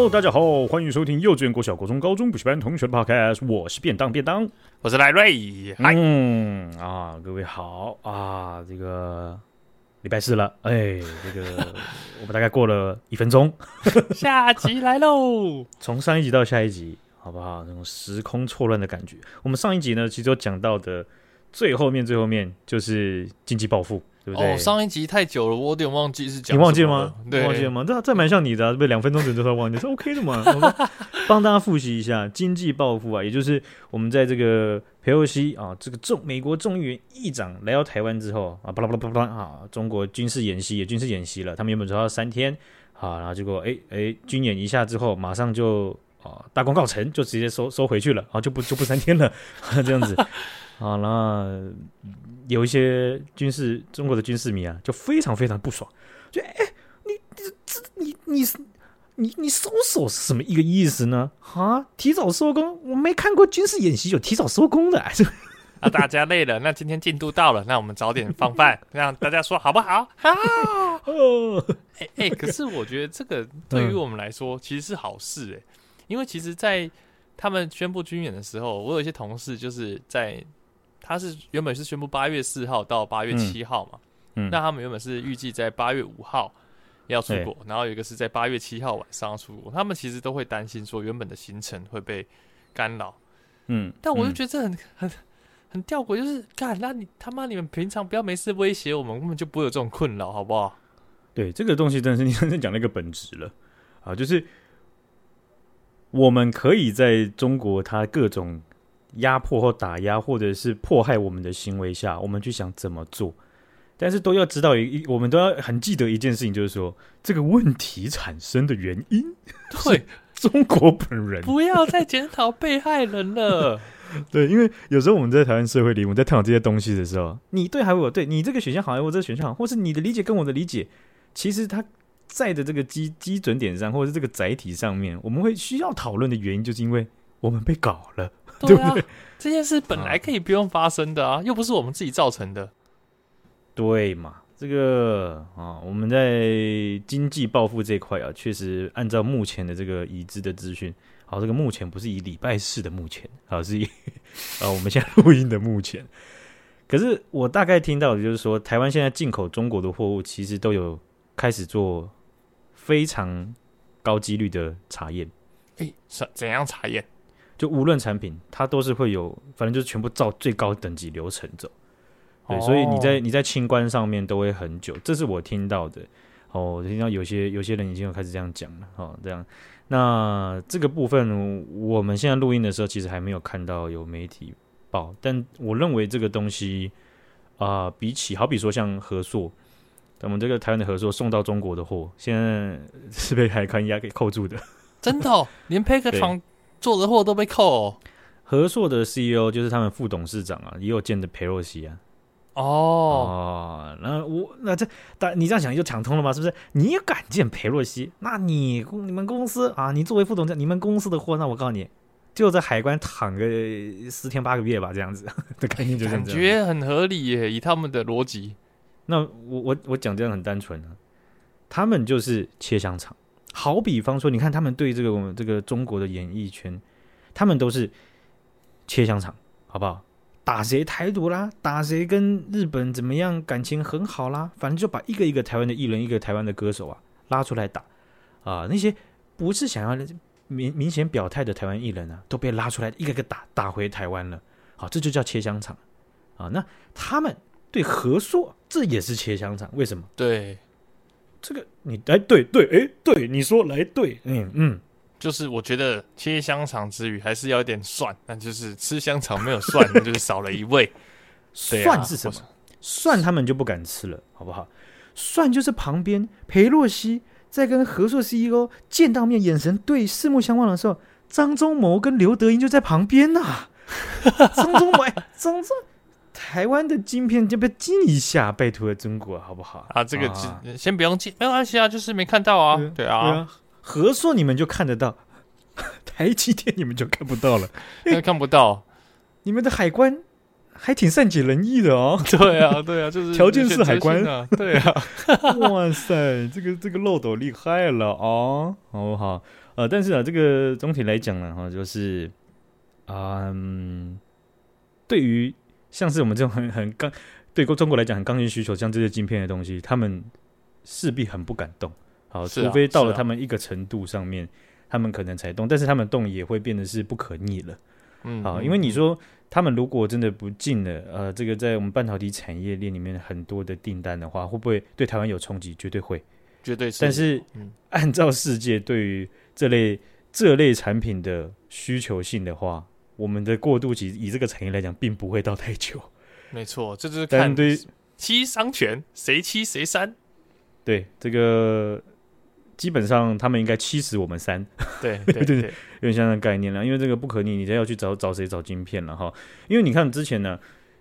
Hello，大家好，欢迎收听幼稚园、国小、国中、高中补习班同学的 Podcast，我是便当便当，我是赖瑞。嗯啊，各位好啊，这个礼拜四了，哎，这个我们大概过了一分钟，下集来喽。从上一集到下一集，好不好？那种时空错乱的感觉。我们上一集呢，其实有讲到的最后面，最后面就是经济报复。对不对？哦，上一集太久了，我有点忘记是讲。你忘记了吗？对，忘记了吗？这这蛮像你的，啊，是不是两分钟前就算忘记？是 OK 的嘛？帮大家复习一下经济报复啊，也就是我们在这个裴洛西啊，这个众美国众议员议长来到台湾之后啊，巴拉巴拉巴拉啊，中国军事演习也军事演习了，他们原本说要三天啊，然后结果哎哎军演一下之后，马上就啊大功告成，就直接收收回去了啊，就不就不三天了，这样子。好，那有一些军事中国的军事迷啊，就非常非常不爽，就哎，你这这你你你你收手是什么一个意思呢？啊，提早收工，我没看过军事演习有提早收工的。啊，大家累了，那今天进度到了，那我们早点放饭，让大家说好不好？好。哎哎，可是我觉得这个对于我们来说其实是好事哎，因为其实，在他们宣布军演的时候，我有一些同事就是在。他是原本是宣布八月四号到八月七号嘛，嗯，嗯，那他们原本是预计在八月五号要出国，然后有一个是在八月七号晚上要出国，他们其实都会担心说原本的行程会被干扰，嗯，但我就觉得这很很很吊诡，就是干，那你他妈你们平常不要没事威胁我们，根本就不会有这种困扰，好不好？对，这个东西真的是你刚才讲那个本质了。啊，就是我们可以在中国，它各种。压迫或打压，或者是迫害我们的行为下，我们去想怎么做，但是都要知道一，我们都要很记得一件事情，就是说这个问题产生的原因，对中国本人，不要再检讨被害人了。对，因为有时候我们在台湾社会里，我们在探讨这些东西的时候，你对还是我对，你这个选项好还是我这个选项好，或是你的理解跟我的理解，其实它在的这个基基准点上，或者是这个载体上面，我们会需要讨论的原因，就是因为我们被搞了。对啊，对对，这件事本来可以不用发生的啊，啊又不是我们自己造成的。对嘛？这个啊，我们在经济报复这一块啊，确实按照目前的这个已知的资讯，好、啊，这个目前不是以礼拜四的目前，好、啊，是以啊我们现在录音的目前。可是我大概听到的就是说，台湾现在进口中国的货物，其实都有开始做非常高几率的查验。诶，怎怎样查验？就无论产品，它都是会有，反正就是全部照最高等级流程走。对，哦、所以你在你在清关上面都会很久，这是我听到的。哦，我听到有些有些人已经有开始这样讲了。哦，这样，那这个部分我们现在录音的时候，其实还没有看到有媒体报。但我认为这个东西啊、呃，比起好比说像合作，我们这个台湾的合作送到中国的货，现在 是被海关压给扣住的。真的、哦，连配个床。做的货都被扣哦。和硕的 CEO 就是他们副董事长啊，也有见的裴洛西啊。哦哦，那我那这但你这样想就讲通了吗？是不是？你也敢见裴洛西？那你公你们公司啊，你作为副董事长，你们公司的货，那我告诉你，就在海关躺个十天八个月吧，这样子 的概念就这样。感觉很合理耶，以他们的逻辑。那我我我讲这样很单纯啊，他们就是切香肠。好比方说，你看他们对这个我们这个中国的演艺圈，他们都是切香肠，好不好？打谁台独啦，打谁跟日本怎么样感情很好啦，反正就把一个一个台湾的艺人，一个台湾的歌手啊拉出来打啊，那些不是想要明明显表态的台湾艺人啊，都被拉出来一个个打打回台湾了。好，这就叫切香肠啊。那他们对何硕，这也是切香肠，为什么？对。这个你哎对对哎对你说来对嗯嗯，就是我觉得切香肠之余还是要一点蒜，那就是吃香肠没有蒜，那就是少了一味。蒜是什么？蒜他们就不敢吃了，好不好？蒜就是旁边裴洛西在跟合硕 CEO 见到面，眼神对四目相望的时候，张忠谋跟刘德英就在旁边呐、啊。张忠谋，张忠。台湾的晶片就不要禁一下，拜托了中国好不好？啊，这个先不用禁，没关系啊，就是没看到啊，对，对啊。对啊，和硕你们就看得到，台积电你们就看不到了，看不到。你们的海关还挺善解人意的哦。对啊，对啊，就是 条件式海关啊。对啊，哇塞，这个这个漏斗厉害了哦。好不好？呃，但是啊，这个总体来讲呢，哈，就是，嗯，对于像是我们这种很很刚，对中国来讲很刚性需求，像这些晶片的东西，他们势必很不敢动。好，除非到了他们一个程度上面，他们可能才动，但是他们动也会变得是不可逆了。嗯，好，因为你说他们如果真的不进了，呃，这个在我们半导体产业链里面很多的订单的话，会不会对台湾有冲击？绝对会，绝对是。但是，按照世界对于这类这类产品的需求性的话，我们的过渡期以这个产业来讲，并不会到太久。没错，这就是看对七伤拳，谁七谁三。对这个。基本上他们应该七死我们三，对 对对，有点像那概念了。因为这个不可逆，你才要去找找谁找晶片了哈。因为你看之前呢，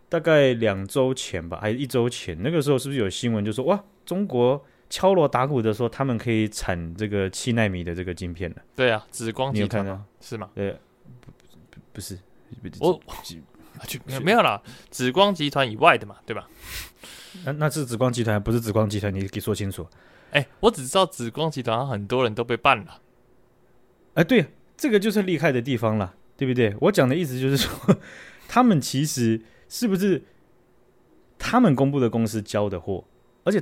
大概两周前吧，还是一周前，那个时候是不是有新闻就说哇，中国敲锣打鼓的说他们可以产这个七纳米的这个晶片了？对啊，紫光集团吗？是吗？对，不是，我 没有啦，紫光集团以外的嘛，对吧？那那是紫光集团，不是紫光集团，你给说清楚。哎、欸，我只知道紫光集团很多人都被办了。哎、欸，对，这个就是厉害的地方了，对不对？我讲的意思就是说，他们其实是不是他们公布的公司交的货，而且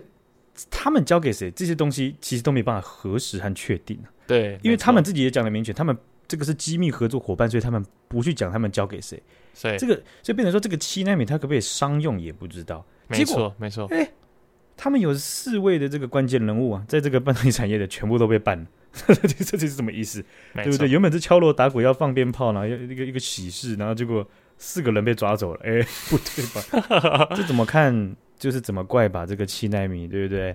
他们交给谁，这些东西其实都没办法核实和确定。对，因为他们自己也讲的明确，他们这个是机密合作伙伴，所以他们不去讲他们交给谁。所以这个，所以变成说这个七纳米它可不可以商用也不知道。没错，没错。哎。他们有四位的这个关键人物啊，在这个半导体产业的全部都被办了，这这是什么意思？对不对？原本是敲锣打鼓要放鞭炮，然后一个一个喜事，然后结果四个人被抓走了，哎，不对吧？这怎么看就是怎么怪吧？这个七纳米，对不对？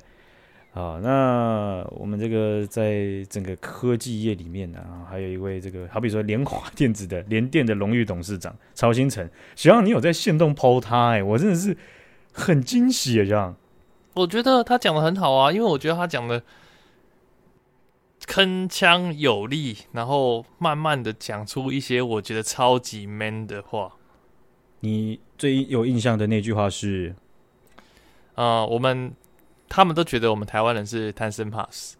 好，那我们这个在整个科技业里面呢、啊，还有一位这个，好比说联华电子的联电的荣誉董事长曹新成，希望你有在线动抛他，哎，我真的是很惊喜啊，这样。我觉得他讲的很好啊，因为我觉得他讲的铿锵有力，然后慢慢的讲出一些我觉得超级 man 的话。你最有印象的那句话是？啊、呃，我们他们都觉得我们台湾人是贪生怕死，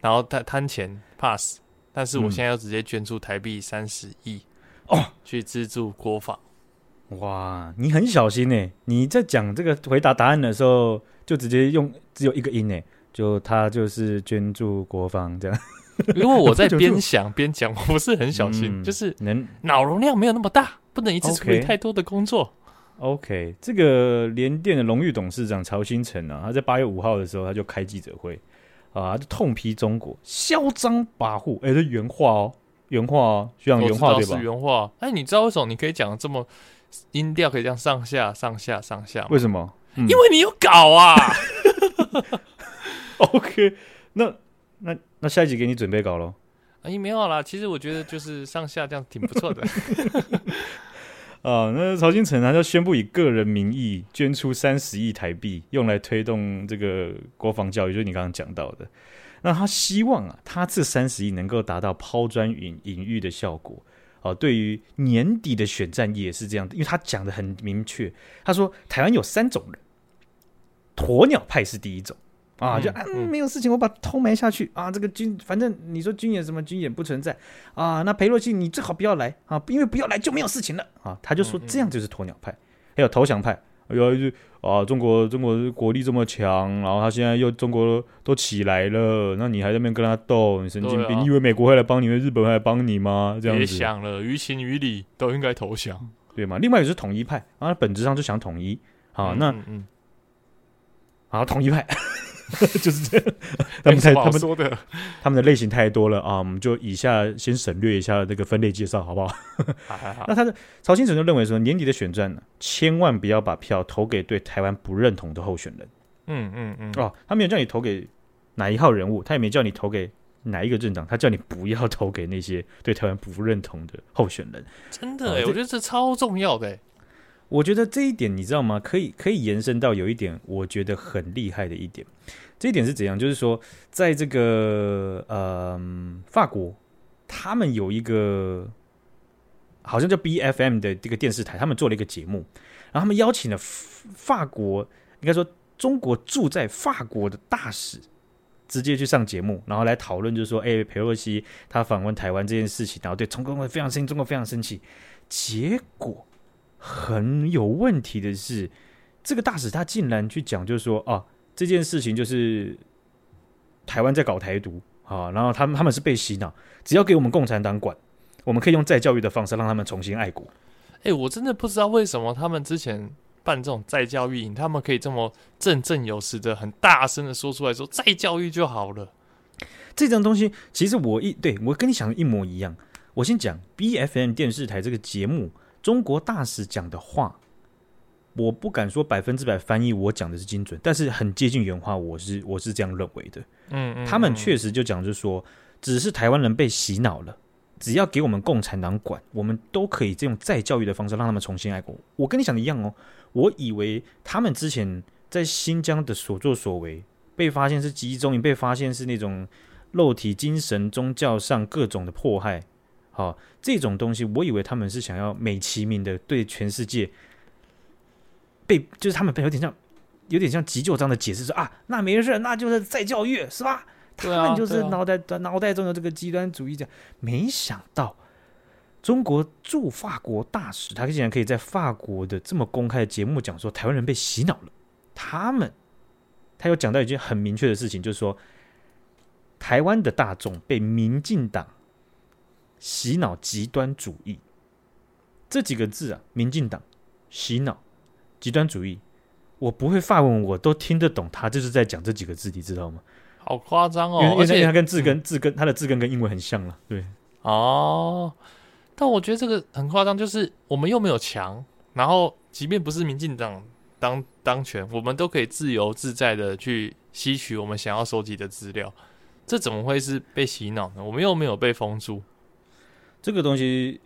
然后贪贪钱怕死，但是我现在要直接捐出台币三十亿哦，去资助国防。哇，你很小心呢！你在讲这个回答答案的时候。就直接用只有一个音诶，就他就是捐助国防这样。因为我在边 想边讲，我不是很小心，嗯、就是能脑容量没有那么大，不能一次处理太多的工作。OK，, 这个联电的荣誉董事长曹新成啊，他在八月五号的时候他就开记者会啊，他就痛批中国嚣张跋扈。哎，这原话哦，原话哦，需要原话对吧？原话。哎，你知道为什么你可以讲的这么音调可以这样上下上下上下？为什么？因为你有搞啊，OK，那那那下一集给你准备搞喽。哎，没有啦，其实我觉得就是上下这样挺不错的。啊，那曹兴诚他就宣布以个人名义捐出三十亿台币，用来推动这个国防教育，就是你刚刚讲到的。那他希望啊，他这三十亿能够达到抛砖引引玉的效果。哦、对于年底的选战也是这样，因为他讲的很明确，他说台湾有三种人。鸵鸟派是第一种啊，就啊没有事情，我把头埋下去啊。这个军反正你说军演什么军演不存在啊。那裴洛西你最好不要来啊，因为不要来就没有事情了啊。他就说这样就是鸵鸟派，还有投降派。哎呦啊，中国中国国力这么强，然后他现在又中国都起来了，那你还在那边跟他斗，你神经病？你以为美国会来帮你，日本会来帮你吗？这样子别想了，于情于理都应该投降，对吗？另外也是统一派啊，本质上就想统一啊。那嗯。啊，统一派 就是这样，他们太他们说的，他们的类型太多了啊，我们就以下先省略一下这个分类介绍，好不好？好好好，那他的曹兴成就认为说，年底的选战呢，千万不要把票投给对台湾不认同的候选人。嗯嗯嗯。哦，他没有叫你投给哪一号人物，他也没叫你投给哪一个政党，他叫你不要投给那些对台湾不认同的候选人。真的哎，我觉得这超重要的。我觉得这一点你知道吗？可以可以延伸到有一点，我觉得很厉害的一点。这一点是怎样？就是说，在这个呃法国，他们有一个好像叫 BFM 的这个电视台，他们做了一个节目，然后他们邀请了法国，应该说中国驻在法国的大使，直接去上节目，然后来讨论，就是说，哎，佩洛西他访问台湾这件事情，然后对中国非常生气，中国非常生气。结果很有问题的是，这个大使他竟然去讲，就是说，啊，这件事情就是台湾在搞台独啊，然后他们他们是被洗脑，只要给我们共产党管，我们可以用再教育的方式让他们重新爱国。哎，我真的不知道为什么他们之前。办这种再教育营，他们可以这么振振有词的、很大声的说出来说，再教育就好了。这种东西，其实我一对我跟你想的一模一样。我先讲 BFM 电视台这个节目，中国大使讲的话，我不敢说百分之百翻译我讲的是精准，但是很接近原话，我是我是这样认为的。嗯，嗯，嗯，他们确实就讲，就是说，只是台湾人被洗脑了。只要给我们共产党管，我们都可以这种再教育的方式让他们重新爱国。我跟你想的一样哦，我以为他们之前在新疆的所作所为被发现是集中营，被发现是那种肉体、精神、宗教上各种的迫害。好、哦，这种东西，我以为他们是想要美其名的对全世界被，就是他们有点像有点像急救章的解释说啊，那没事，那就是再教育，是吧？他们就是脑袋脑袋中的这个极端主义者，没想到中国驻法国大使，他竟然可以在法国的这么公开的节目讲说，台湾人被洗脑了。他们，他有讲到一件很明确的事情，就是说，台湾的大众被民进党洗脑极端主义这几个字啊，民进党洗脑极端主义，我不会发文，我都听得懂，他就是在讲这几个字，你知道吗？好夸张哦！而且它跟字根、字根，它的字根跟英文很像了。对，哦，但我觉得这个很夸张，就是我们又没有墙，然后即便不是民进党当当权，我们都可以自由自在的去吸取我们想要收集的资料，这怎么会是被洗脑呢？我们又没有被封住。这个东西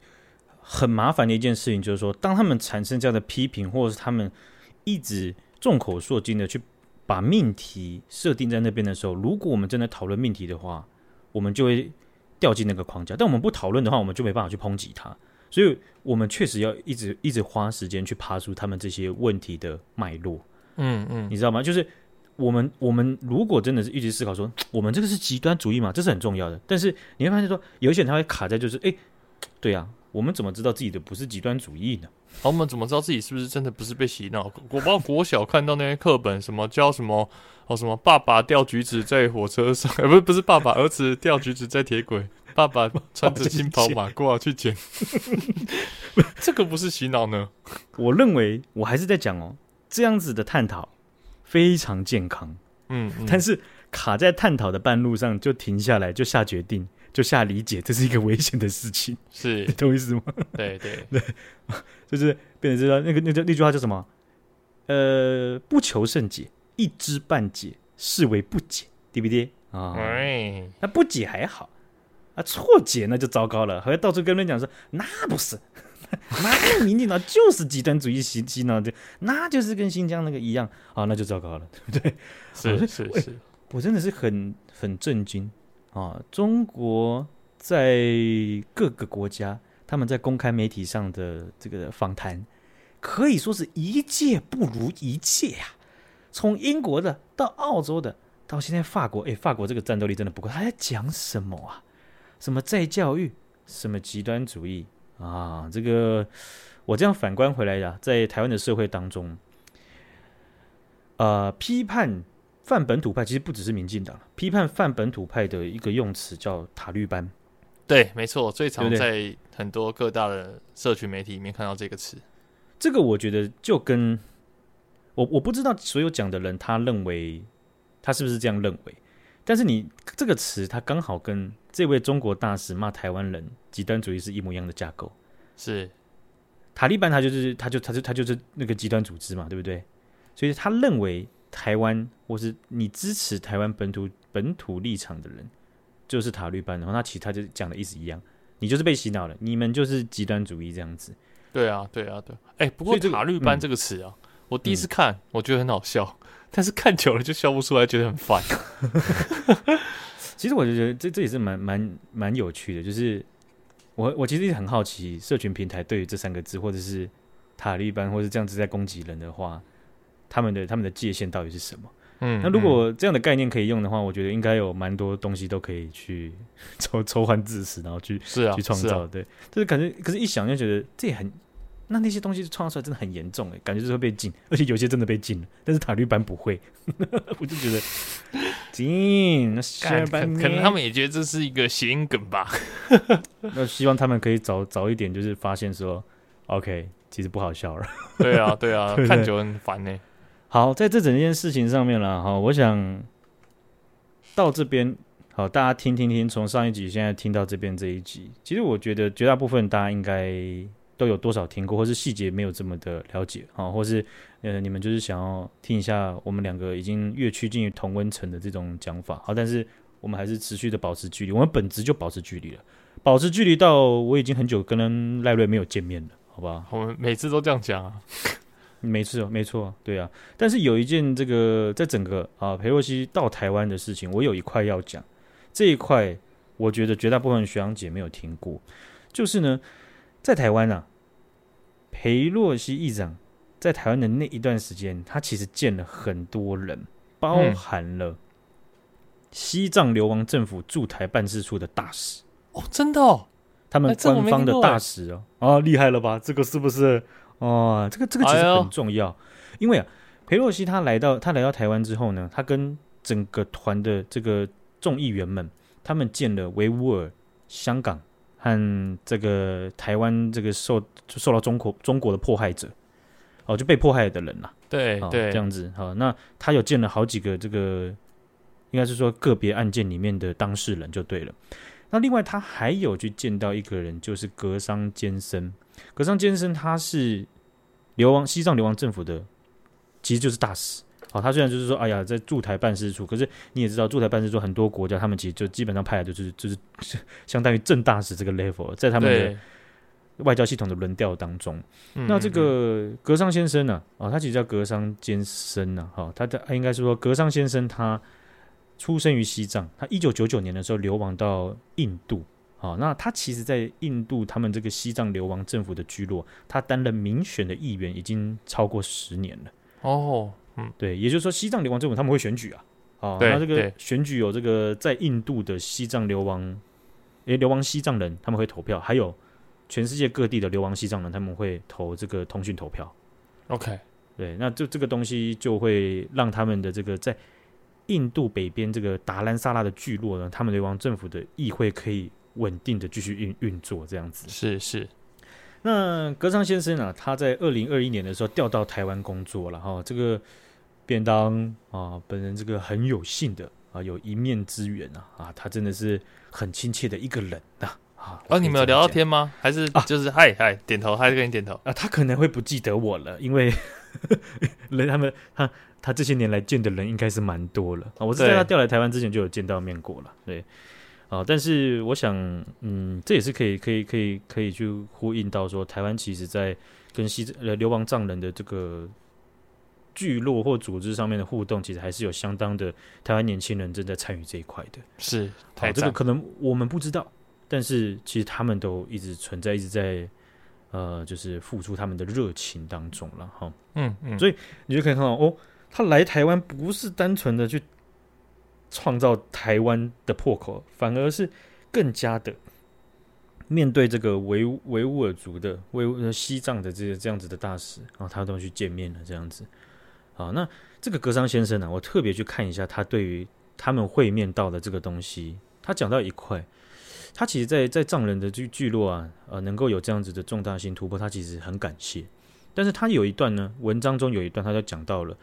很麻烦的一件事情，就是说，当他们产生这样的批评，或者是他们一直众口铄金的去。把命题设定在那边的时候，如果我们真的讨论命题的话，我们就会掉进那个框架；但我们不讨论的话，我们就没办法去抨击它。所以，我们确实要一直一直花时间去爬出他们这些问题的脉络。嗯嗯，你知道吗？就是我们我们如果真的是一直思考说，我们这个是极端主义嘛，这是很重要的。但是你会发现说，有一些人他会卡在就是，哎，对呀、啊，我们怎么知道自己的不是极端主义呢？好，我们怎么知道自己是不是真的不是被洗脑？我包括国小看到那些课本，什么教什么哦，什么爸爸掉橘子在火车上，呃，不是不是爸爸，儿子掉橘子在铁轨，爸爸穿着新跑马褂去捡，这个不是洗脑呢？我认为我还是在讲哦，这样子的探讨非常健康，嗯，嗯，但是卡在探讨的半路上就停下来，就下决定。就下理解，这是一个危险的事情，是。你懂意思吗？对对。对，就是变成知道那个那个那句话叫什么？呃，不求甚解，一知半解，视为不解，对不对？啊？哎，那不解还好，啊，错解那就糟糕了，还要到处跟人讲说那不是，那民进党就是极端主义洗洗脑的，那就是跟新疆那个一样啊，那就糟糕了，对 不对？是是是，我真的是很很震惊。啊，中国在各个国家，他们在公开媒体上的这个访谈，可以说是一届不如一届呀。从英国的到澳洲的，到现在法国，哎，法国这个战斗力真的不够。他在讲什么啊？什么再教育？什么极端主义啊？这个我这样反观回来呀，在台湾的社会当中，呃，批判。泛本土派其实不只是民进党，批判泛本土派的一个用词叫塔绿班。对，没错，最常在很多各大的社群媒体里面看到这个词。这个我觉得就跟我我不知道所有讲的人他认为他是不是这样认为，但是你这个词它刚好跟这位中国大使骂台湾人极端主义是一模一样的架构。是塔利班他就是他就他就他就是那个极端组织嘛，对不对？所以他认为。台湾，或是你支持台湾本土本土立场的人，就是塔利班。然后他其实他就讲的意思一样，你就是被洗脑了，你们就是极端主义这样子。对啊，对啊，对。哎、欸，不过塔利班这个词啊，嗯、我第一次看、嗯、我觉得很好笑，但是看久了就笑不出来，觉得很烦。其实我就觉得这这也是蛮蛮蛮有趣的，就是我我其实也很好奇，社群平台对于这三个字，或者是塔利班或是这样子在攻击人的话，他们的他们的界限到底是什么？嗯，那如果这样的概念可以用的话，我觉得应该有蛮多东西都可以去 抽抽换知识，然后去是啊去创造。啊、对，就是感觉，可是一想就觉得这也很，那那些东西创造出来真的很严重哎，感觉就是会被禁，而且有些真的被禁了，但是塔利班不会，我就觉得可能他们也觉得这是一个谐音梗吧。那希望他们可以早早一点，就是发现说，OK，其实不好笑了。对啊，对啊，对对看久很烦呢。好，在这整件事情上面了哈，我想到这边，好，大家听听听，从上一集现在听到这边这一集，其实我觉得绝大部分大家应该都有多少听过，或是细节没有这么的了解啊，或是呃，你们就是想要听一下我们两个已经越趋近于同温层的这种讲法，好，但是我们还是持续的保持距离，我们本质就保持距离了，保持距离到我已经很久跟赖瑞没有见面了，好吧？我们每次都这样讲啊。没错，没错，对啊。但是有一件这个在整个啊裴洛西到台湾的事情，我有一块要讲。这一块我觉得绝大部分学长姐没有听过，就是呢，在台湾啊，裴洛西议长在台湾的那一段时间，他其实见了很多人，包含了西藏流亡政府驻台办事处的大使。哦，真的哦，他们官方的大使哦，啊，厉害了吧？这个是不是？哦，这个这个其实很重要，哎、因为啊，裴洛西他来到他来到台湾之后呢，他跟整个团的这个众议员们，他们见了维吾尔、香港和这个台湾这个受受到中国中国的迫害者，哦，就被迫害的人呐，对对，这样子，好，那他有见了好几个这个，应该是说个别案件里面的当事人就对了。那另外他还有去见到一个人，就是格桑坚森。格桑坚森他是流亡西藏流亡政府的，其实就是大使。好，他虽然就是说，哎呀，在驻台办事处，可是你也知道，驻台办事处很多国家，他们其实就基本上派的就是就是 相当于正大使这个 level，在他们的外交系统的轮调当中。那这个格桑先生呢，啊，他其实叫格桑坚生呢，哈，他的应该是说格桑先生他。出生于西藏，他一九九九年的时候流亡到印度。好，那他其实，在印度他们这个西藏流亡政府的居落，他担任民选的议员已经超过十年了。哦，嗯，对，也就是说，西藏流亡政府他们会选举啊。哦，对，那这个选举有这个在印度的西藏流亡，诶，流亡西藏人他们会投票，还有全世界各地的流亡西藏人他们会投这个通讯投票。OK，对，那就这个东西就会让他们的这个在。印度北边这个达兰萨拉的聚落呢，他们流亡政府的议会可以稳定的继续运运作，这样子。是是。那格桑先生啊，他在二零二一年的时候调到台湾工作了哈，这个便当啊，本人这个很有幸的啊，有一面之缘啊啊，他真的是很亲切的一个人呐啊。啊，哦，你们有聊到天吗？还是就是嗨嗨、啊、点头，还是跟你点头啊？他可能会不记得我了，因为 人他们他。他这些年来见的人应该是蛮多了啊！我是在他调来台湾之前就有见到面过了，对，啊，但是我想，嗯，这也是可以、可以、可以、可以去呼应到说，台湾其实在跟西呃流亡藏人的这个聚落或组织上面的互动，其实还是有相当的台湾年轻人正在参与这一块的。是，好，这个可能我们不知道，但是其实他们都一直存在，一直在呃，就是付出他们的热情当中了，哈，嗯嗯，所以你就可以看到哦。他来台湾不是单纯的去创造台湾的破口，反而是更加的面对这个维维吾尔族的维西藏的这些这样子的大使，然后他都去见面了，这样子。好，那这个格桑先生呢、我特别去看一下他对于他们会面到的这个东西，他讲到一块，他其实在，在藏人的聚聚落啊，呃，能够有这样子的重大性突破，他其实很感谢。但是他有一段呢，文章中有一段，他就讲到了。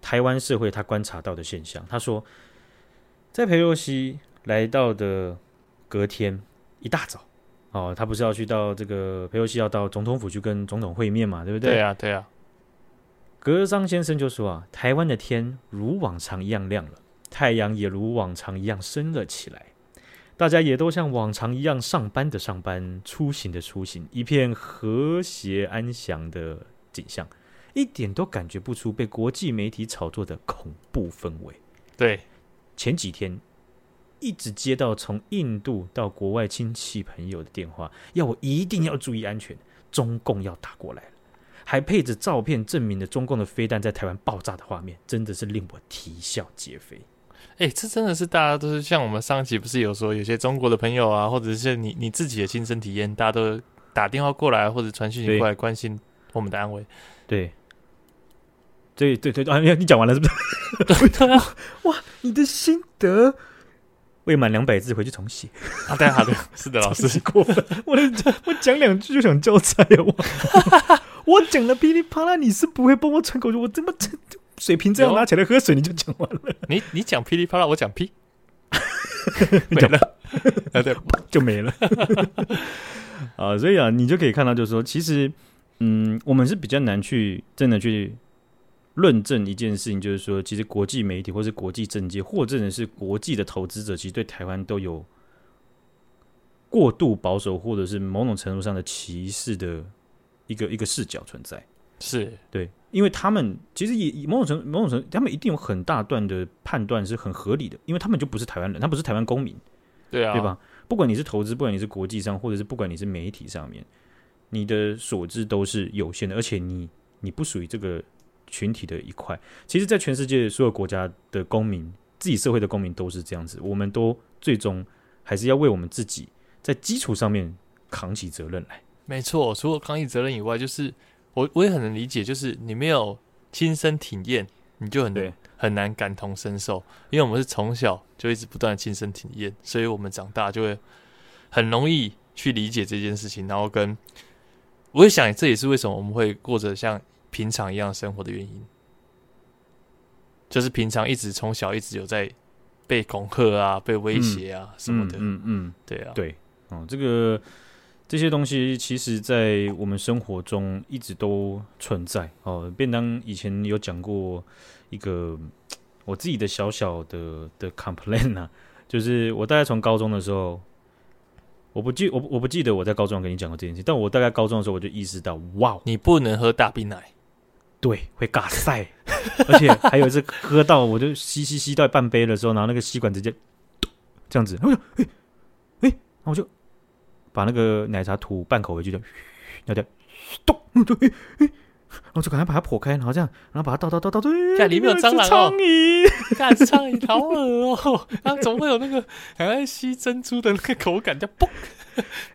台湾社会他观察到的现象，他说，在裴洛西来到的隔天一大早，哦，他不是要去到这个裴洛西要到总统府去跟总统会面嘛，对不对？对啊，对啊。格桑先生就说啊，台湾的天如往常一样亮了，太阳也如往常一样升了起来，大家也都像往常一样上班的上班，出行的出行，一片和谐安详的景象。一点都感觉不出被国际媒体炒作的恐怖氛围。对，前几天一直接到从印度到国外亲戚朋友的电话，要我一定要注意安全，中共要打过来了，还配着照片证明了中共的飞弹在台湾爆炸的画面，真的是令我啼笑皆非。哎、欸，这真的是大家都是像我们上一集不是有说，有些中国的朋友啊，或者是你你自己的亲身体验，大家都打电话过来或者传讯息过来关心我们的安危。对，对对对啊！你讲完了是不是？对啊！哇，你的心得未满两百字，回去重写。啊，对，好的，是的，老师 过分。我 我讲两句就想交差啊！我我讲了噼里啪啦，你是不会帮我喘口气，我怎么这？水瓶这样拿起来喝水，你就讲完了。你你讲噼里啪啦，我讲屁，没了，啊对，就没了。啊，所以啊，你就可以看到，就是说，其实，嗯，我们是比较难去真的去论证一件事情，就是说，其实国际媒体或是国际政界，或者是国际的投资者，其实对台湾都有过度保守，或者是某种程度上的歧视的一个一个视角存在。是对。因为他们其实也某种程某种程度，他们一定有很大段的判断是很合理的，因为他们就不是台湾人，他不是台湾公民，对啊，对吧？不管你是投资，不管你是国际上，或者是不管你是媒体上面，你的所知都是有限的，而且你你不属于这个群体的一块。其实，在全世界所有国家的公民，自己社会的公民都是这样子，我们都最终还是要为我们自己在基础上面扛起责任来。没错，除了扛起责任以外，就是。我我也很能理解，就是你没有亲身体验，你就很对很难感同身受。因为我们是从小就一直不断亲身体验，所以我们长大就会很容易去理解这件事情。然后跟我也想，这也是为什么我们会过着像平常一样生活的原因，就是平常一直从小一直有在被恐吓啊、被威胁啊什么的。嗯嗯，嗯，对啊，对，哦，这个。这些东西其实，在我们生活中一直都存在哦。便当以前有讲过一个我自己的小小的的 complain 啊，就是我大概从高中的时候，我不记我我不记得我在高中跟你讲过这件事，但我大概高中的时候我就意识到，哇，你不能喝大冰奶，对，会嘎塞，而且还有一次喝到我就吸吸吸到半杯的时候，然后那个吸管直接这样子，哎哎哎，然后我就。把那个奶茶吐半口回去，就要掉，咚，对，然后就赶快把它剖开，然后这样，然后把它倒倒倒倒，对，看里面有蟑螂哦，苍蝇，看苍蝇好恶哦，然后怎么会有那个很爱吸珍珠的那个口感，叫嘣，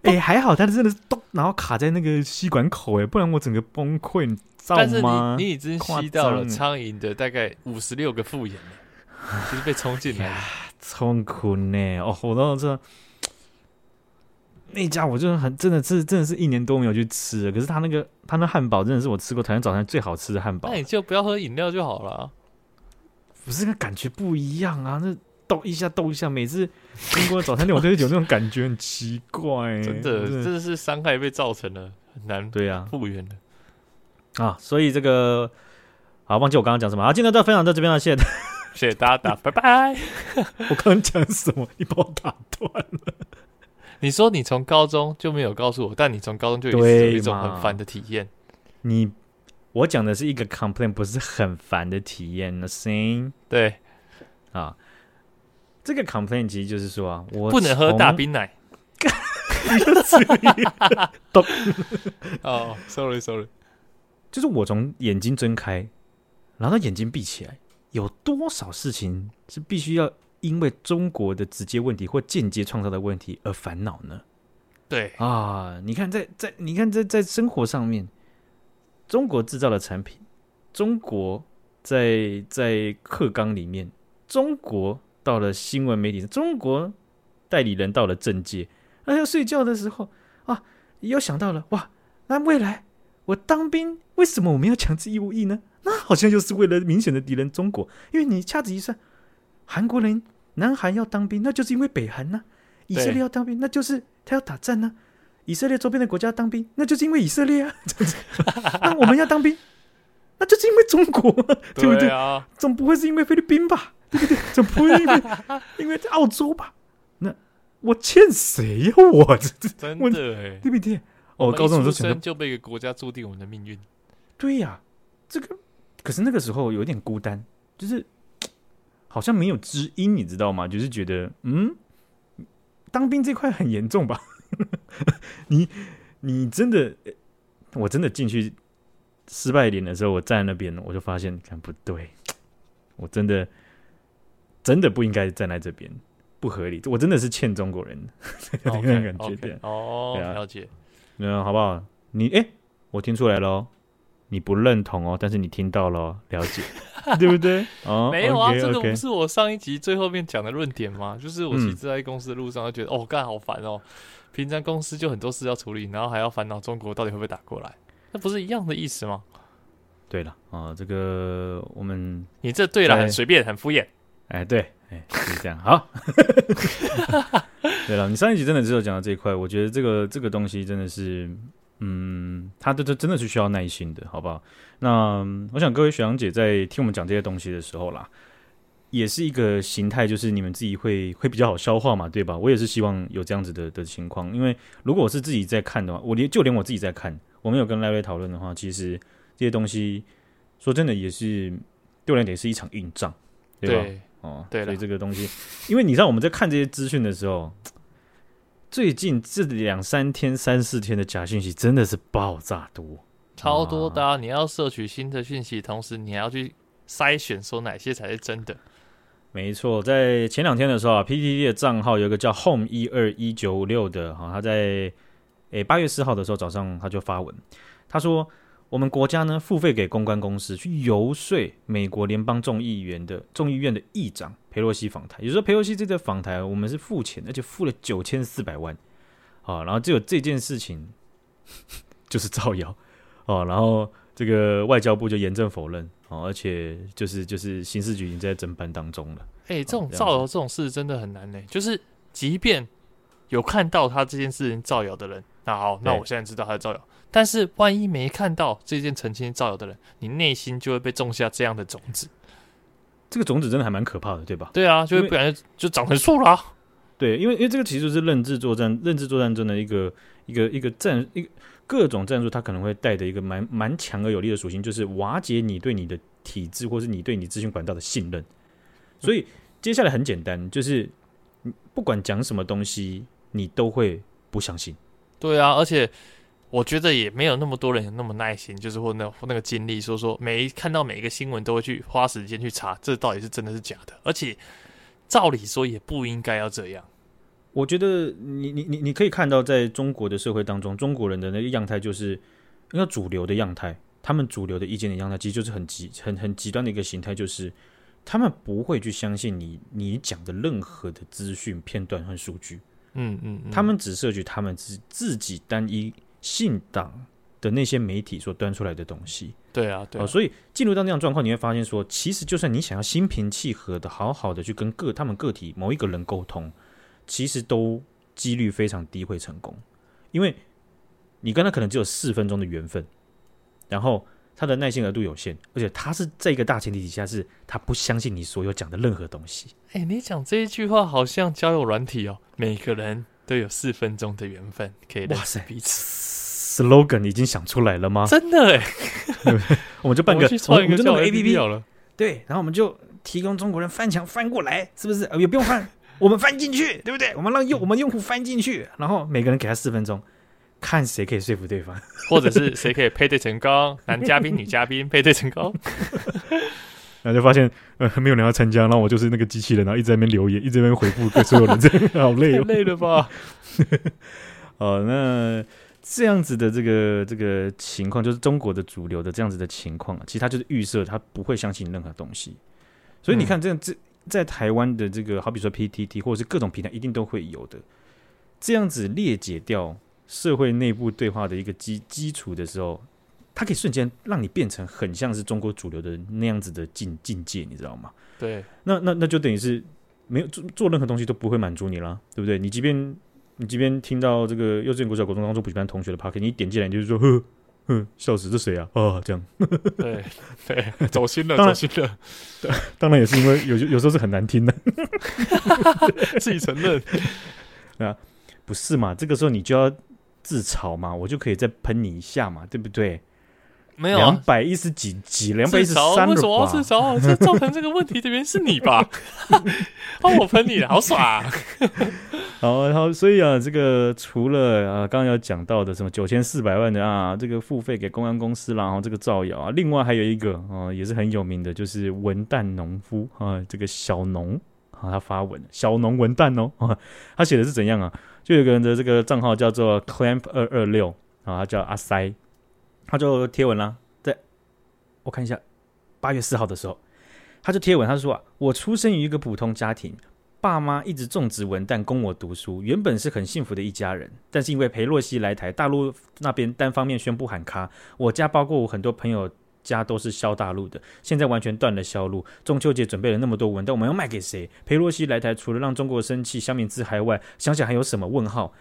哎，还好它真的是咚，然后卡在那个吸管口，哎，不然我整个崩溃，你知道吗？但是你你已经吸到了苍蝇的大概五十六个复眼了，就是被冲进来，痛苦呢，哦，我到这。那家我就很真的是真的是一年多没有去吃了，可是他那个他那汉堡真的是我吃过台湾早餐最好吃的汉堡。那你就不要喝饮料就好了，不是那感觉不一样啊！那抖一下抖一下，每次经过早餐店我都有那种感觉，很奇怪。真的，真的是伤害被造成了，很难对啊复原的啊。所以这个好，忘记我刚刚讲什么啊？今天就分享到这边了，谢谢谢谢大家，打拜拜。我刚刚讲什么？你把我打断了。你说你从高中就没有告诉我，但你从高中就有一种很烦的体验。你我讲的是一个 complain，不是很烦的体验。The same，对啊，这个 complain 其实就是说啊，我不能喝大冰奶。哦，sorry sorry，就是我从眼睛睁开，然后眼睛闭起来，有多少事情是必须要。因为中国的直接问题或间接创造的问题而烦恼呢？对啊，你看在在你看在在生活上面，中国制造的产品，中国在在课纲里面，中国到了新闻媒体，中国代理人到了政界，那要睡觉的时候啊，又想到了哇，那未来我当兵，为什么我们要强制义务役呢？那好像就是为了明显的敌人中国，因为你掐指一算，韩国人。南韩要当兵，那就是因为北韩呐；以色列要当兵，那就是他要打仗呐；以色列周边的国家当兵，那就是因为以色列啊。那我们要当兵，那就是因为中国，对不对？总不会是因为菲律宾吧？对不对？总不会因为 因为澳洲吧？那我欠谁呀？我真的哎，对不对？哦，高中的时候就被一个国家注定我们的命运。对呀，这个可是那个时候有点孤单，就是。好像没有知音，你知道吗？就是觉得，嗯，当兵这块很严重吧？你你真的我真的进去失败点的时候，我站在那边，我就发现，看不对，我真的真的不应该站在这边，不合理。我真的是欠中国人 的那种感觉。对哦，了解。嗯，好不好？你哎、欸，我听出来了，你不认同哦，但是你听到了，了解，对不对？哦，没有啊，okay, 这个不是我上一集最后面讲的论点吗？就是我其实在公司的路上，就觉得、嗯、哦，干好烦哦。平常公司就很多事要处理，然后还要烦恼中国到底会不会打过来，那不是一样的意思吗？对了啊，这个我们你这对了，很随便，很敷衍。哎，对，哎，就是这样。好，对了，你上一集真的只有讲到这一块，我觉得这个这个东西真的是，嗯，他这这真的是需要耐心的，好不好？那我想各位学长姐在听我们讲这些东西的时候啦。也是一个形态，就是你们自己会会比较好消化嘛，对吧？我也是希望有这样子的的情况，因为如果我是自己在看的话，我连就连我自己在看，我没有跟赖瑞讨论的话，其实这些东西说真的也是对我来讲也是一场硬仗，对吧？对哦，对，所以这个东西，因为你知道我们在看这些资讯的时候，最近这两三天、三四天的假讯息真的是爆炸多，超多的啊。你要摄取新的讯息，同时你还要去筛选，说哪些才是真的。没错，在前两天的时候啊，PTT 的账号有一个叫 Home 一二一九六的哈，他在诶八月四号的时候早上他就发文，他说我们国家呢付费给公关公司去游说美国联邦众议员的众议院的议长佩洛西访台，也就是说裴洛西这个访台我们是付钱，而且付了九千四百万啊，然后只有这件事情就是造谣哦，然后这个外交部就严正否认。而且就是就是刑事局已经在侦办当中了。哎、欸，这种造谣这种事真的很难呢。就是即便有看到他这件事情造谣的人，那好，那我现在知道他在造谣。但是万一没看到这件澄清造谣的人，你内心就会被种下这样的种子。这个种子真的还蛮可怕的，对吧？对啊，就会不然就长成树了、啊。对，因为因为这个其实就是认知作战，认知作战中的一个一个一个战一个。各种战术，它可能会带的一个蛮蛮强而有力的属性，就是瓦解你对你的体制，或是你对你资讯管道的信任。所以接下来很简单，就是不管讲什么东西，你都会不相信。对啊，而且我觉得也没有那么多人有那么耐心，就是或那那个精力，说说每一看到每一个新闻都会去花时间去查，这到底是真的是假的。而且照理说也不应该要这样。我觉得你你你你可以看到，在中国的社会当中，中国人的那个样态就是，那主流的样态，他们主流的意见的样态，其实就是很极很很极端的一个形态，就是他们不会去相信你你讲的任何的资讯片段和数据，嗯嗯，嗯，他们只摄取他们自自己单一信党的那些媒体所端出来的东西。对啊，对啊，所以进入到那样状况，你会发现说，其实就算你想要心平气和的好好的去跟个他们个体某一个人沟通。其实都几率非常低会成功，因为你跟他可能只有四分钟的缘分，然后他的耐心额度有限，而且他是在一个大前提底下，是他不相信你所有讲的任何东西。哎、欸，你讲这一句话好像交友软体哦，每个人都有四分钟的缘分可以认识彼此。Slogan 已经想出来了吗？真的 哎，我们就办个，我们就弄个 APP 好了。对，然后我们就提供中国人翻墙翻过来，是不是？也不用翻。我们翻进去，对不对？我们让用我们用户翻进去，然后每个人给他四分钟，看谁可以说服对方，或者是谁可以配对成功，男嘉宾、女嘉宾配对成功，然后就发现呃没有人要参加，然后我就是那个机器人，然后一直在那边留言，一直在那边回复给所有人，这 样好累哦，累了吧？哦，那这样子的这个这个情况，就是中国的主流的这样子的情况，其实他就是预设他不会相信任何东西，所以你看这样这。嗯在台湾的这个，好比说 PTT 或者是各种平台，一定都会有的。这样子裂解掉社会内部对话的一个基基础的时候，它可以瞬间让你变成很像是中国主流的那样子的境境界，你知道吗？对，那那那就等于是没有做做任何东西都不会满足你了，对不对？你即便你这边听到这个幼稚园、国小、国中、高中补习班同学的 Podcast，你点进来你就是说呵。呵，笑死，这谁啊？啊，这样，对对，走心了，走心了。对，当然也是因为有有时候是很难听的，自己承认啊，不是嘛？这个时候你就要自嘲嘛，我就可以再喷你一下嘛，对不对？没有两百一十几集，两百一十三了吧？为什么要自嘲？这造成这个问题的原因是你吧？哦，我喷你了，好爽啊！好，然后所以啊，这个除了啊刚刚有讲到的什么九千四百万的啊，这个付费给公安公司啦，然后这个造谣啊，另外还有一个啊，也是很有名的，就是文旦农夫啊，这个小农啊，他发文小农文旦哦，啊、他写的是怎样啊？就有个人的这个账号叫做 clamp 二二六啊，他叫阿塞。他就贴文了，在我看一下，八月四号的时候，他就贴文，他说啊，我出生于一个普通家庭，爸妈一直种植文旦供我读书，原本是很幸福的一家人，但是因为裴洛西来台，大陆那边单方面宣布喊卡，我家包括我很多朋友家都是销大陆的，现在完全断了销路。中秋节准备了那么多文旦，我们要卖给谁？裴洛西来台，除了让中国生气、消灭自嗨外，想想还有什么？问号，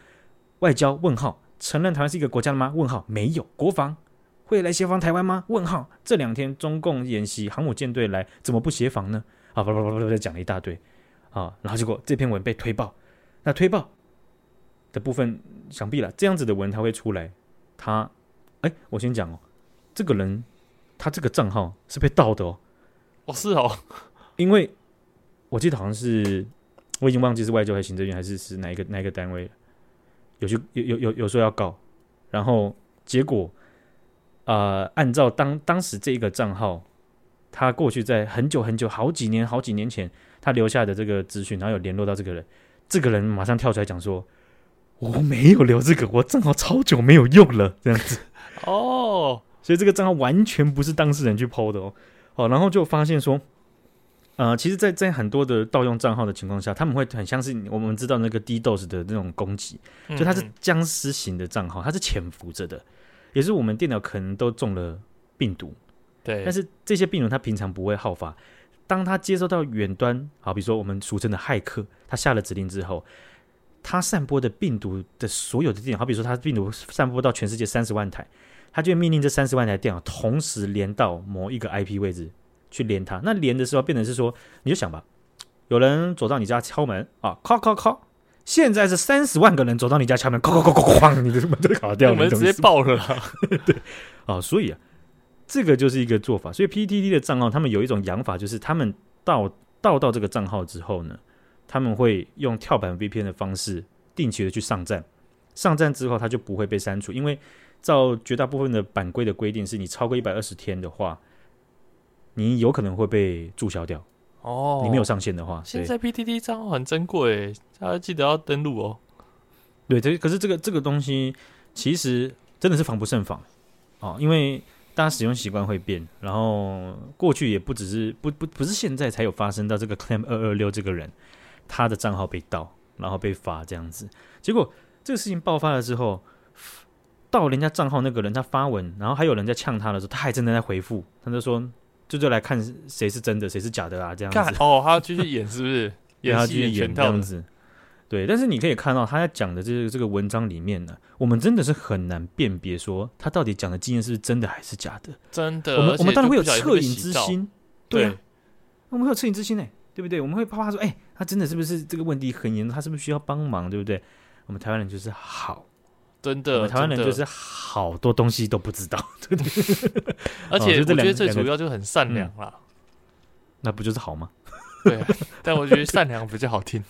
外交？问号，承认台湾是一个国家了吗？问号，没有，国防。会来协防台湾吗？问号。这两天中共演习，航母舰队来，怎么不协防呢？啊，不不不不，讲了一大堆啊，然后结果这篇文被推爆。那推爆的部分，想必了这样子的文他会出来。他，哎，我先讲哦，这个人他这个账号是被盗的哦。哦，是哦，因为我记得好像是，我已经忘记是外交还是行政院还是是哪一个哪一个单位，有去有有有有说要告，然后结果。呃，按照当当时这一个账号，他过去在很久很久好几年好几年前，他留下的这个资讯，然后有联络到这个人，这个人马上跳出来讲说：“我没有留这个，我账号超久没有用了。”这样子 哦，所以这个账号完全不是当事人去 PO 的哦。哦，然后就发现说，呃，其实在，在在很多的盗用账号的情况下，他们会很相信我们知道那个 DDoS 的那种攻击，就它是僵尸型的账号，它是潜伏着的。也是我们电脑可能都中了病毒，对。但是这些病毒它平常不会好发，当它接收到远端，好比如说我们俗称的骇客，他下了指令之后，他散播的病毒的所有的电脑，好比说他病毒散播到全世界三十万台，他就会命令这三十万台电脑同时连到某一个 IP 位置去连它。那连的时候变成是说，你就想吧，有人走到你家敲门啊，敲敲敲。现在是三十万个人走到你家敲门，哐哐哐哐哐，你的门都卡掉了，门直接爆了。对，啊，所以啊，这个就是一个做法。所以 PTT 的账号，他们有一种养法，就是他们到到到这个账号之后呢，他们会用跳板 VPN 的方式定期的去上站，上站之后他就不会被删除，因为照绝大部分的版规的规定，是你超过一百二十天的话，你有可能会被注销掉。哦，你没有上线的话，现在 PTT 账号很珍贵，大家记得要登录哦。对，这可是这个这个东西其实真的是防不胜防哦，因为大家使用习惯会变，然后过去也不只是不不不是现在才有发生到这个 claim 二二六这个人他的账号被盗，然后被罚这样子。结果这个事情爆发了之后，盗人家账号那个人他发文，然后还有人在呛他的时候，他还真的在回复，他就说。就就来看谁是真的，谁是假的啊？这样子哦，他要继续演是不是？演他继续演这样子，对。但是你可以看到他在讲的这个这个文章里面呢，我们真的是很难辨别说他到底讲的经验是是真的还是假的。真的，我们我们当然会有恻隐之心，对，对我们会有恻隐之心呢，对不对？我们会怕怕说，哎、欸，他真的是不是这个问题很严重？他是不是需要帮忙？对不对？我们台湾人就是好。真的，台湾人就是好多东西都不知道，对不对？而且我觉得最主要就很善良啦，那不就是好吗？对，但我觉得善良比较好听。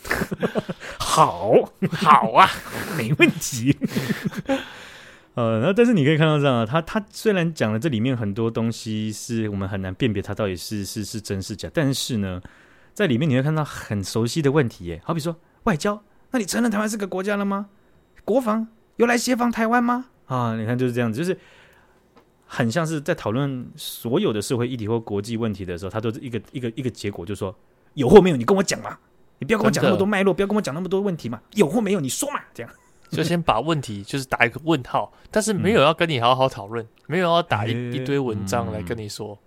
好，好啊，没问题。呃，那但是你可以看到这样啊，他他虽然讲了这里面很多东西是我们很难辨别它到底是是是真是假，但是呢，在里面你会看到很熟悉的问题耶，好比说外交，那你承认台湾是个国家了吗？国防？有来协防台湾吗？啊，你看就是这样子，就是很像是在讨论所有的社会议题或国际问题的时候，他都是一个一个一个结果，就是说有或没有，你跟我讲嘛，你不要跟我讲那么多脉络，不要跟我讲那么多问题嘛，有或没有，你说嘛，这样 就先把问题就是打一个问号，但是没有要跟你好好讨论，嗯、没有要打一、欸、一堆文章来跟你说，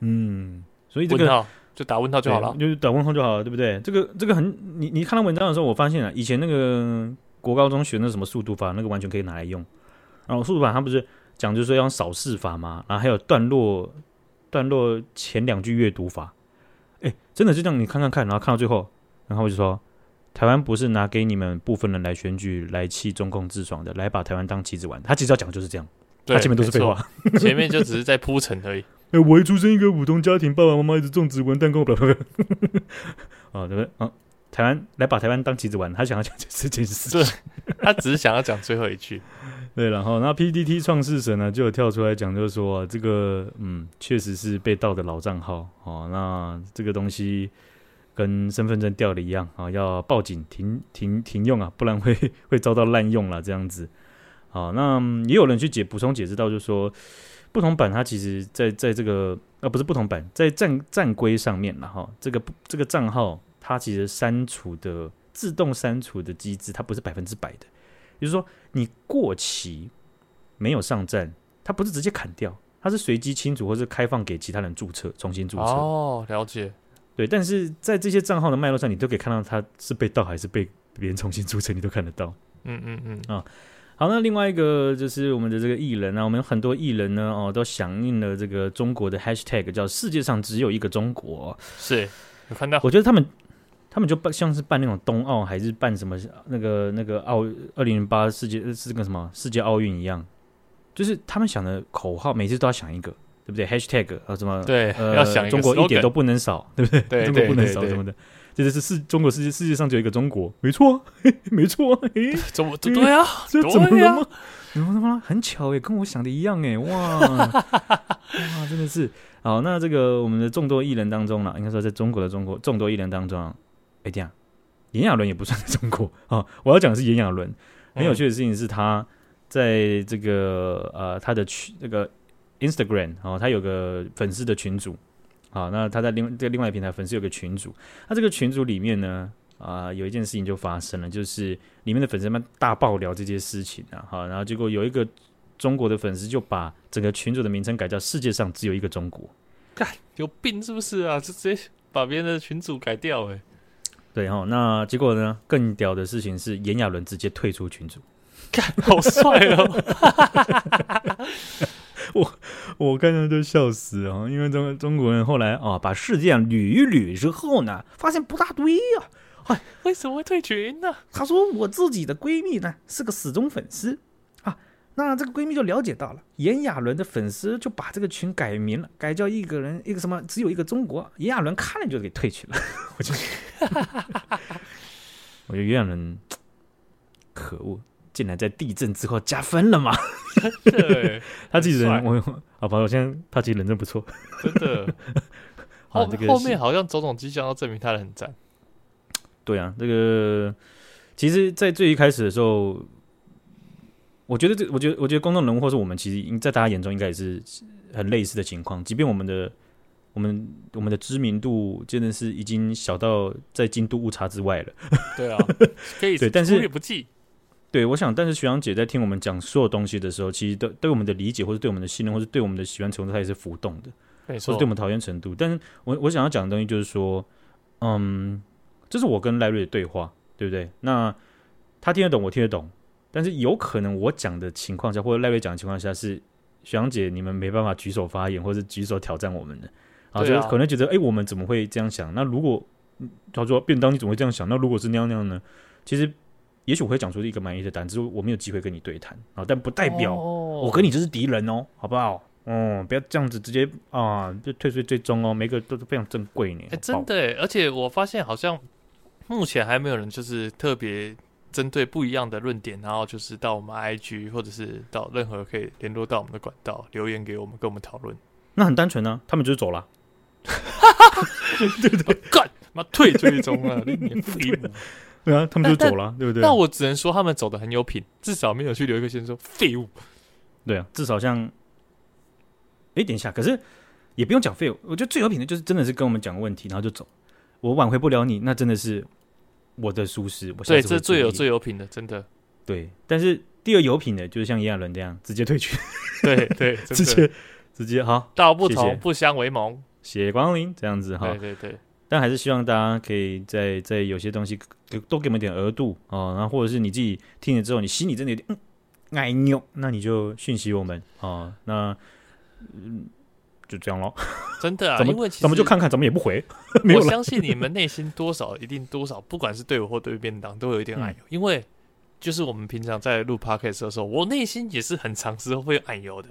嗯，所以这个就打问号就好了，就是打问号就好了，对不对？这个这个很，你你看到文章的时候，我发现啊，以前那个。国高中学那什么速读法，那个完全可以拿来用。然后速读法它不是讲就是说要扫视法嘛？然后还有段落段落前两句阅读法。哎，真的就这样，你看看看，然后看到最后，然后我就说，台湾不是拿给你们部分人来选举来气中共自爽的，来把台湾当棋子玩。他其实要讲的就是这样。他前面都是废话，前面就只是在铺陈而已。哎、欸，我一出生一个普通家庭，爸爸妈妈一直种植文蛋糕，不不不，啊，对不对？啊，台湾来把台湾当棋子玩，他想要讲这件事情，他只是想要讲最后一句。对，然后那 PDT 创世神呢，就有跳出来讲，就是说、啊、这个，嗯，确实是被盗的老账号哦。那这个东西跟身份证掉的一样啊，要报警停停停用啊，不然会 会遭到滥用了这样子。好，那也有人去解补充解释到，就是说不同版它其实在在这个啊不是不同版，在战战规上面了哈，这个这个账号它其实删除的自动删除的机制，它不是百分之百的。就是说，你过期没有上站，它不是直接砍掉，它是随机清除或是开放给其他人注册，重新注册。哦，了解。对，但是在这些账号的脉络上，你都可以看到它是被盗还是被别人重新注册，你都看得到。嗯嗯嗯。啊，好，那另外一个就是我们的这个艺人啊，我们有很多艺人呢，哦，都响应了这个中国的 hashtag，叫“世界上只有一个中国”。是，有看到。我觉得他们。他们就办像是办那种冬奥还是办什么那个那个奥二零零八世界是个什么世界奥运一样，就是他们想的口号每次都要想一个，对不对？Hashtag 啊什么对，呃，要想中国一点都不能少，对不对？对，中国不能少什么的，这就是世中国世界世界上只有一个中国，没错，没错，哎，怎么对啊？这怎么了吗？怎么了吗？很巧哎，跟我想的一样哎，哇哇，真的是好。那这个我们的众多艺人当中呢，应该说在中国的中国众多艺人当中。哎，这样，炎亚纶也不算在中国啊、哦。我要讲的是炎亚纶，很有趣的事情是他在这个呃他的群这个 Instagram 啊、哦，他有个粉丝的群组啊、哦。那他在另这个另外平台粉丝有个群组，那这个群组里面呢啊、呃，有一件事情就发生了，就是里面的粉丝们大爆料这件事情啊。好，然后结果有一个中国的粉丝就把整个群组的名称改叫“世界上只有一个中国”，干有病是不是啊？就直接把别人的群组改掉哎、欸。对哈，那结果呢？更屌的事情是炎亚纶直接退出群组，看好帅哦！我我看到都笑死啊！因为中中国人后来啊，把事件捋一捋之后呢，发现不大对呀、啊。哎，为什么会退群呢？他说我自己的闺蜜呢是个死忠粉丝。那这个闺蜜就了解到了，炎亚纶的粉丝就把这个群改名了，改叫一个人一个什么，只有一个中国。炎亚纶看了就给退去了。我就，我觉得炎亚纶可恶，竟然在地震之后加分了嘛？对，他自己人我好吧，我现在他其实人真不错，真的。后后面好像种种迹象都证明他很赞。对啊，这个其实，在最一开始的时候。我觉得这，我觉得，我觉得公众人物或是我们，其实在大家眼中应该也是很类似的情况。即便我们的、我们、我们的知名度真的是已经小到在京都误差之外了。对啊，可以对，但是不计。对，我想，但是徐阳姐在听我们讲所有东西的时候，其实对对我们的理解，或者对我们的信任，或者对我们的喜欢程度，它也是浮动的。没错，或者对我们讨厌程度。但是我我想要讲的东西就是说，嗯，这是我跟赖瑞的对话，对不对？那他听得懂，我听得懂。但是有可能我讲的情况下，或者赖瑞讲的情况下，是学长姐你们没办法举手发言，或者是举手挑战我们的，啊，就可能觉得，哎、欸，我们怎么会这样想？那如果他说便当，你怎么会这样想？那如果是那样那样呢？其实，也许我会讲出一个满意的答案，只是我没有机会跟你对谈啊，但不代表我跟你就是敌人哦，好不好？哦，不要这样子直接啊，就退税最终哦，每个都是非常珍贵呢。哎、欸，真的，而且我发现好像目前还没有人就是特别。针对不一样的论点，然后就是到我们 IG 或者是到任何可以联络到我们的管道留言给我们，跟我们讨论。那很单纯呢、啊，他们就是走了。对对对，干妈退追踪了，你废物。对啊，他们就走了，对不对？那我只能说他们走的很有品，至少没有去留一个先说废物。对啊，至少像，哎，等一下，可是也不用讲废物。我觉得最有品的就是真的是跟我们讲问题，然后就走。我挽回不了你，那真的是。我的舒适，我对，这最有最有品的，真的对。但是第二有品的，就是像炎亚纶这样直接退群，对对，直接直接好，道不同不相为谋，谢光临这样子哈。对对对，但还是希望大家可以在在有些东西多给我们点额度哦，然后或者是你自己听了之后，你心里真的有点嗯哎呦，那你就讯息我们哦。那嗯。就这样咯，真的啊，怎么因为怎么就看看，怎么也不回。我相信你们内心多少一定多少，不管是对我或对便当，都有一点爱、嗯、因为就是我们平常在录 podcast 的时候，我内心也是很常时候会有暗油的。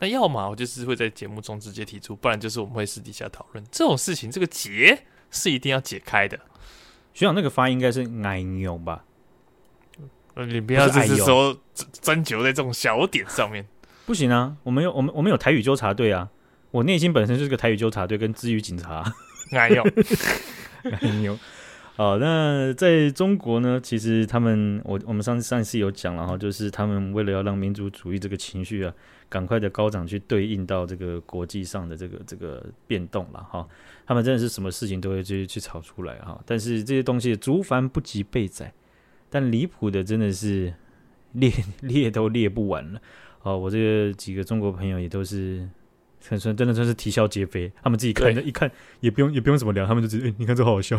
那要么我就是会在节目中直接提出，不然就是我们会私底下讨论这种事情。这个结是一定要解开的。学长那个发音应该是爱唷吧？呃，你不要就是说针灸在这种小点上面，不行啊！我们有我们我们有台语纠察队啊！我内心本身就是个台语纠察队跟支语警察。哎呦，哎呦。好，那在中国呢？其实他们，我我们上次上次有讲了哈，就是他们为了要让民族主义这个情绪啊，赶快的高涨，去对应到这个国际上的这个这个变动了哈。他们真的是什么事情都会去去炒出来哈。但是这些东西竹繁不及被宰，但离谱的真的是列 列都列不完了。哦，我这个几个中国朋友也都是。算算真的算是啼笑皆非，他们自己看着一看也不用也不用怎么聊，他们就直接、欸、你看这好好笑，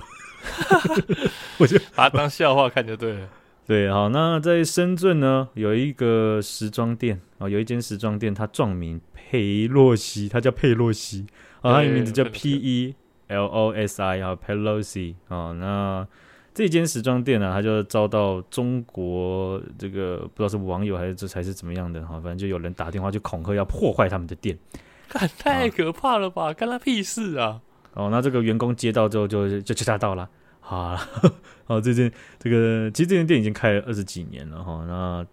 我就把它当笑话看就对了。对，好，那在深圳呢，有一个时装店啊，有一间时装店，它撞名佩洛西，它叫佩洛西。啊，它的名字叫 P E L O S I 啊，Pelosi 啊，那这间时装店呢，它就遭到中国这个不知道是网友还是这才是怎么样的哈，反正就有人打电话去恐吓要破坏他们的店。太可怕了吧！干他屁事啊！哦，那这个员工接到之后就就就吓到了。好了，哦，这件这个其实这间店已经开了二十几年了哈。那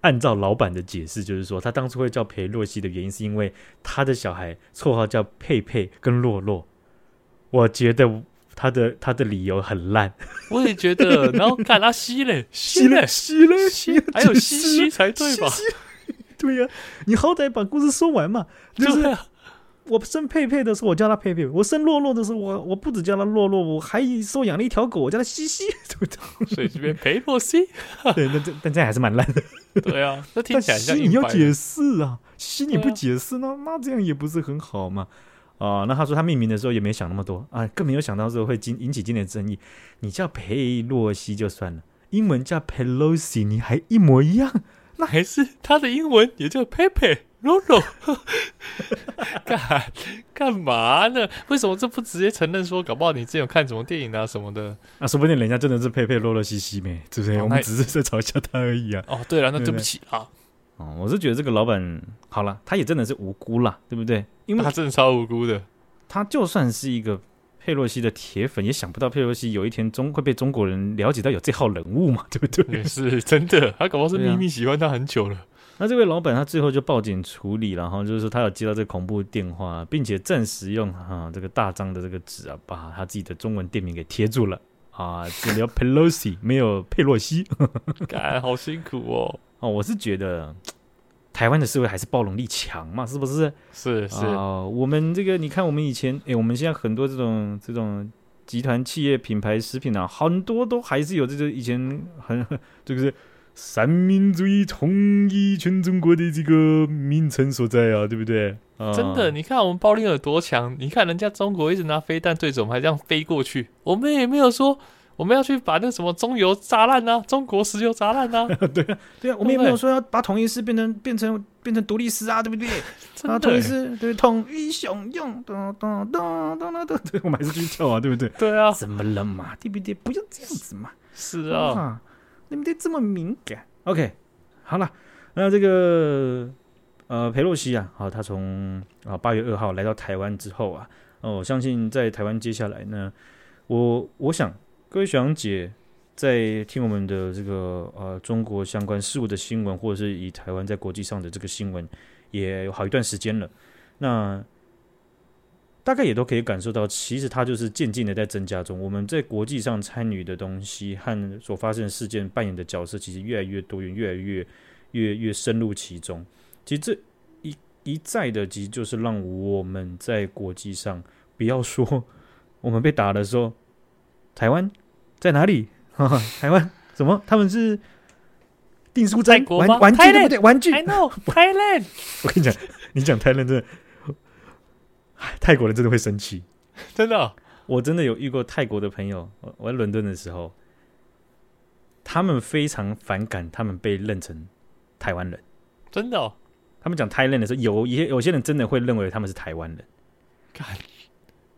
按照老板的解释，就是说他当初会叫裴洛西的原因，是因为他的小孩绰号叫佩佩跟洛洛。我觉得他的他的理由很烂，我也觉得。然后看他 吸嘞，吸嘞，吸嘞，吸，还有吸吸才对吧？对呀、啊，你好歹把故事说完嘛。就是我生佩佩的时候，我叫他佩佩；我生洛洛的时候，我我不止叫他洛洛，我还收养了一条狗，我叫他西西。对不对？所以这边裴洛西，对，那这但这样还是蛮烂的。对啊，那听起来像你要解释啊，西你不解释呢，那这样也不是很好嘛。啊，那他说他命名的时候也没想那么多啊，更没有想到说会引引起今天的争议。你叫佩洛西就算了，英文叫 Pelosi，你还一模一样。那还是他的英文也叫 Pepe Lolo，干干嘛呢？为什么这不直接承认说，搞不好你之前有看什么电影啊什么的？那、啊、说不定人家真的是 Pepe Lolo 西西咩，对不对？哦、我们只是在嘲笑他而已啊。哦，对了，那对不起啊。哦，我是觉得这个老板好了，他也真的是无辜啦，对不对？因为他真的超无辜的，他就算是一个。佩洛西的铁粉也想不到佩洛西有一天中会被中国人了解到有这号人物嘛，对不对？也是真的，他搞不好是秘密喜欢他很久了。啊、那这位老板他最后就报警处理，然后就是说他有接到这个恐怖电话，并且暂时用哈、啊、这个大张的这个纸啊，把他自己的中文店名给贴住了啊，只留 Pelosi 没有佩洛西，干好辛苦哦。哦，我是觉得。台湾的社会还是包容力强嘛，是不是？是是啊、呃，我们这个你看，我们以前，哎，我们现在很多这种这种集团企业品牌食品啊，很多都还是有这个以前很 这个是三民主义统一全中国的这个名称所在啊，对不对？呃、真的，你看我们包容力有多强？你看人家中国一直拿飞弹对着我们，还这样飞过去，我们也没有说。我们要去把那什么中油炸烂啊，中国石油炸烂啊！对啊，对啊，我们也没有说要把统一师变成变成变成独立师啊，对不对？啊，统一师对统一雄用，咚咚咚咚咚咚，对，我们还是继续跳啊，对不对？对啊，怎么了嘛？对不对？不要这样子嘛！是啊，你们得这么敏感？OK，好了，那这个呃，裴洛西啊，好，他从啊八月二号来到台湾之后啊，哦，我相信在台湾接下来呢，我我想。各位学长姐，在听我们的这个呃中国相关事务的新闻，或者是以台湾在国际上的这个新闻，也有好一段时间了。那大概也都可以感受到，其实它就是渐进的在增加中。我们在国际上参与的东西和所发生的事件扮演的角色，其实越来越多元，越来越越越深入其中。其实这一一再的，其实就是让我们在国际上，不要说我们被打的时候。台湾在哪里？哈哈，台湾什么？他们是订书针玩玩具对不对？玩具。I know Thailand。我跟你讲，你讲 Thailand 真的，泰国人真的会生气，真的。我真的有遇过泰国的朋友，我在伦敦的时候，他们非常反感他们被认成台湾人，真的。他们讲 Thailand 的时候，有一些有些人真的会认为他们是台湾人。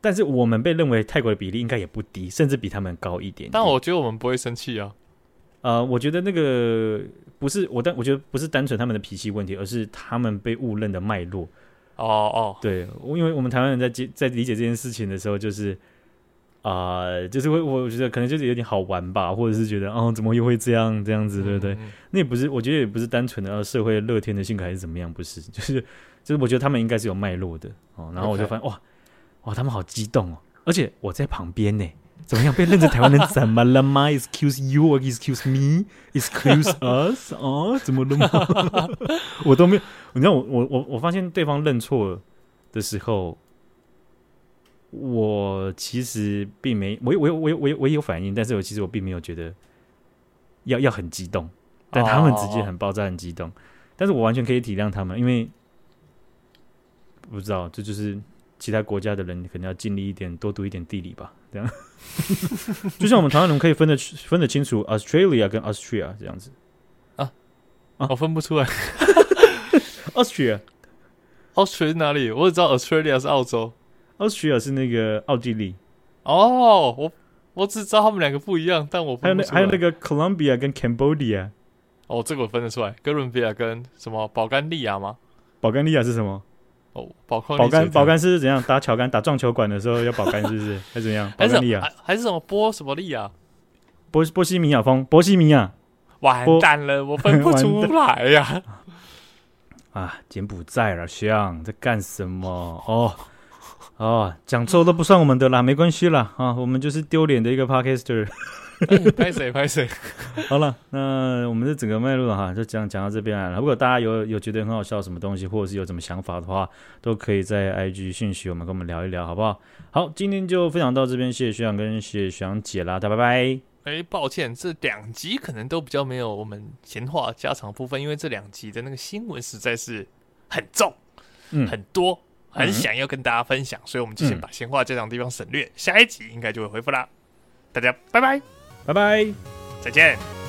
但是我们被认为泰国的比例应该也不低，甚至比他们高一点点。但我觉得我们不会生气啊。呃，我觉得那个不是我单，我觉得不是单纯他们的脾气问题，而是他们被误认的脉络。哦哦，对，因为我们台湾人在接在理解这件事情的时候，就是啊、呃，就是会我觉得可能就是有点好玩吧，或者是觉得哦，怎么又会这样这样子，对不对？嗯嗯，那也不是，我觉得也不是单纯的啊社会乐天的性格还是怎么样，不是，就是就是我觉得他们应该是有脉络的哦。然后我就发现.哇哇，他们好激动哦，而且我在旁边呢。怎么样？被认成台湾人怎么了吗？Excuse you excuse me? Excuse us？哦，怎么了吗？我都没有。你知道我我我我发现对方认错的时候，我其实并没我我我我我有反应，但是我其实我并没有觉得要要很激动，但他们直接很爆炸很激动，但是我完全可以体谅他们，因为不知道这就是其他国家的人可能要尽力一点，多读一点地理吧。这样，就像我们台湾人可以分得分得清楚 Australia 跟 Austria 这样子啊啊，我分不出来。Austria，Austria 哪里？我只知道 Australia 是澳洲，Austria 是那个奥地利。哦，我我只知道他们两个不一样，但我分不出。还有那还有那个 Colombia 跟 Cambodia。哦，这个我分得出来。哥伦比亚跟什么？保加利亚吗？保加利亚是什么？哦，保康保杆保杆是怎样打桥杆打撞球馆的时候要保杆是不是？还是怎样？保加利亚还，是什么波什么利啊？波波西米亚风波西米亚，完蛋了，我分不出来呀！啊，柬埔寨了，兄在干什么？哦哦，讲错都不算我们的啦，没关系啦啊，我们就是丢脸的一个 podcaster。拍 谁拍谁？好了，那我们的整个脉络哈，就讲讲到这边来了。如果大家有有觉得很好笑什么东西，或者是有什么想法的话，都可以在 IG 讯息我们跟我们聊一聊，好不好？好，今天就分享到这边，谢谢学长跟谢谢学长姐啦，大家拜拜。哎、欸，抱歉，这两集可能都比较没有我们闲话家常部分，因为这两集的那个新闻实在是很重，嗯，很多，很想要跟大家分享，嗯、所以我们就先把闲话家常地方省略，嗯、下一集应该就会恢复啦。大家拜拜。拜拜，再见。